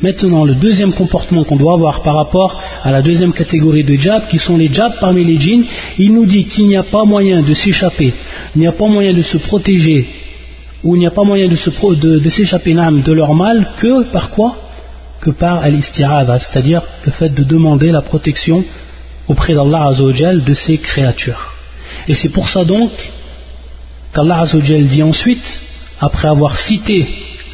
Maintenant, le deuxième comportement qu'on doit avoir par rapport à la deuxième catégorie de djab, qui sont les djabs parmi les djinns, il nous dit qu'il n'y a pas moyen de s'échapper, il n'y a pas moyen de se protéger, ou il n'y a pas moyen de, s'échapper de, de leur mal, que par quoi Que par al c'est-à-dire le fait de demander la protection auprès d'Allah Azzawajal de ses créatures. Et c'est pour ça donc qu'Allah Azzawajal dit ensuite, après avoir cité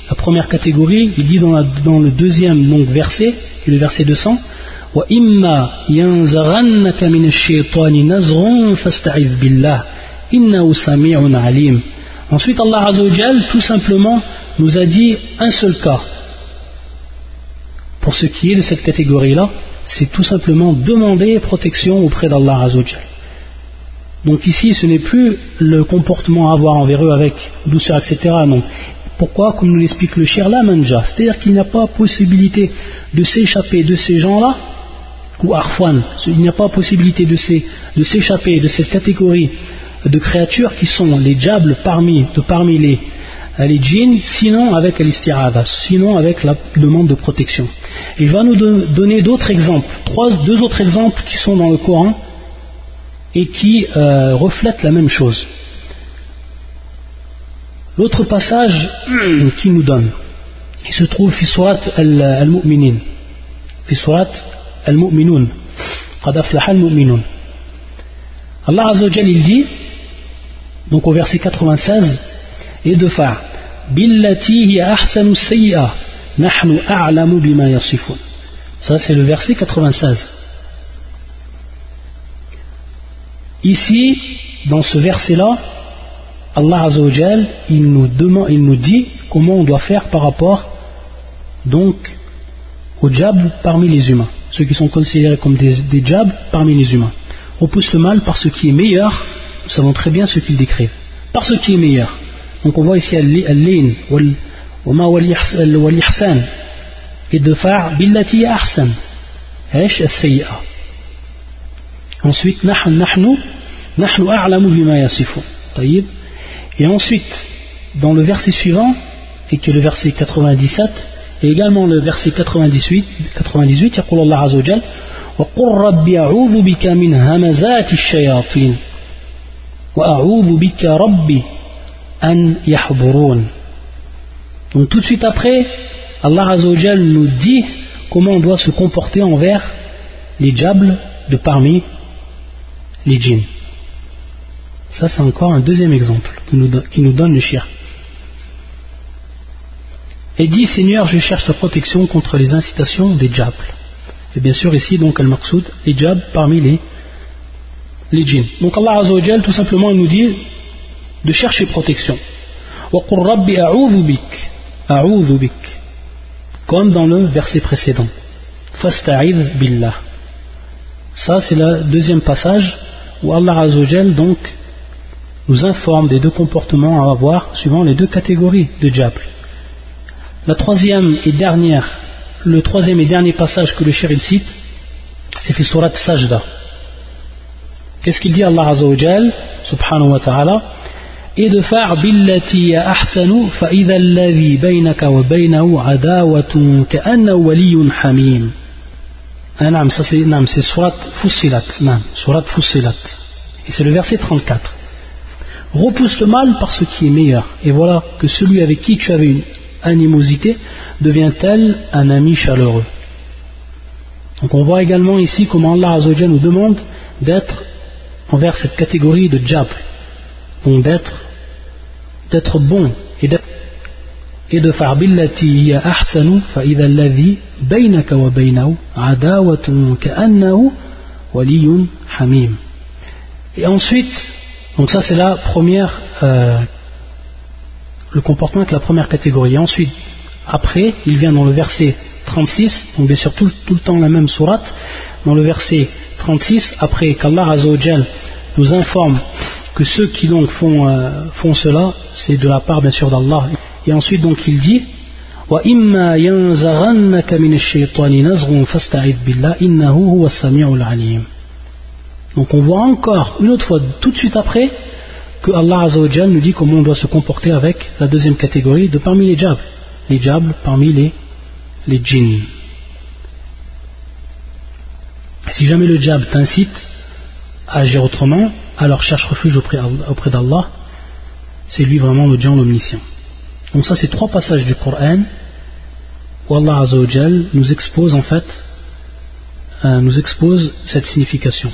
la première catégorie, il dit dans, le deuxième donc, verset, le verset 200, Ensuite, Allah Azzawajal, tout simplement, nous a dit un seul cas. Pour ce qui est de cette catégorie-là, c'est tout simplement demander protection auprès d'Allah Azzawajal. Donc ici, ce n'est plus le comportement à avoir envers eux avec douceur, etc. Pourquoi Comme nous l'explique le Shir Manja, c'est-à-dire qu'il n'y a pas possibilité de s'échapper de ces gens-là, ou Arfwan, il n'y a pas possibilité de s'échapper de cette catégorie de créatures qui sont les diables parmi, les, djinns, sinon avec l'istirada, sinon avec la demande de protection. Il va nous donner d'autres exemples, deux autres exemples qui sont dans le Coran et qui euh, reflètent la même chose. L'autre passage qu'il nous donne, il se trouve في سورة المؤمنين في سورة المؤمنون قد أفلح المؤمنون Allah Azzawajal il dit donc au verset 96 et de phare billati hiya ahsanu sayyi'a nahnu a'lamu bima yasifun ça c'est le verset 96 ici dans ce verset là Allah Azzawajal, il nous, demande, il nous dit comment on doit faire par rapport donc aux diables parmi les humains, ceux qui sont considérés comme des, des diables parmi les humains. On pousse le mal par ce qui est meilleur, nous savons très bien ce qu'ils décrivent, par ce qui est meilleur. Donc on voit ici al-lin wal-ihsan. Et de faire billati ahsan, Ensuite, nahnu nahnu a'lamu bima yasifun. Et ensuite, dans le verset suivant, et que le verset 97, et également le verset 98, 98 يقول الله عز وجل وقل رب أعوذ بك من همزات الشياطين وأعوذ بك ربي أن يحضرون Donc tout de suite après, Allah Azzawajal nous dit comment on doit se comporter envers les diables de parmi les djinns. Ça, c'est encore un deuxième exemple qui nous, donne le shirk. Et dit Seigneur, je cherche ta protection contre les incitations des diables. Et bien sûr, ici, donc, Al-Maqsoud, les diables parmi les, djinns. Donc, Allah Azzawajal, tout simplement, il nous dit de chercher protection. Comme dans le verset précédent. Fasta'id billah. Ça, c'est le deuxième passage où Allah Azzawajal, donc, nous informe des deux comportements à avoir suivant les deux catégories de diable. La troisième et dernière, le troisième et dernier passage que le shérif cite, c'est fait surat Sajda. Qu'est-ce qu'il dit Allah Azzawajal, subhanahu wa ta'ala et de faire billati ahsanu fa idha alladhi baynaka wa baynahu hamim. Ah, non, ça c'est surat Fussilat, surat Fussilat. Et c'est le verset 34 repousse le mal par ce qui est meilleur. Et voilà que celui avec qui tu avais une animosité devient-elle un ami chaleureux. Donc on voit également ici comment Allah nous demande d'être envers cette catégorie de diable. Donc d'être d'être bon et, et de faire billati ahsanu fa idha alladhi baynaka wa baynahu adawatun waliyun hamim. Et ensuite donc ça c'est la première, euh, le comportement avec la première catégorie. ensuite, après, il vient dans le verset 36, donc bien sûr tout, le temps la même sourate, dans le verset 36, après qu'Allah Azzawajal nous informe que ceux qui donc font, euh, font cela, c'est de la part bien sûr d'Allah. Et ensuite donc il dit Donc on voit encore une autre fois tout de suite après que Allah nous dit comment on doit se comporter avec la deuxième catégorie de parmi les diables. Les diables parmi les, les djinns. Si jamais le diable t'incite à agir autrement, alors cherche refuge auprès, auprès d'Allah. C'est lui vraiment le diable omniscient. Donc ça c'est trois passages du Coran où Allah Azzawajal nous expose en fait, euh, nous expose cette signification.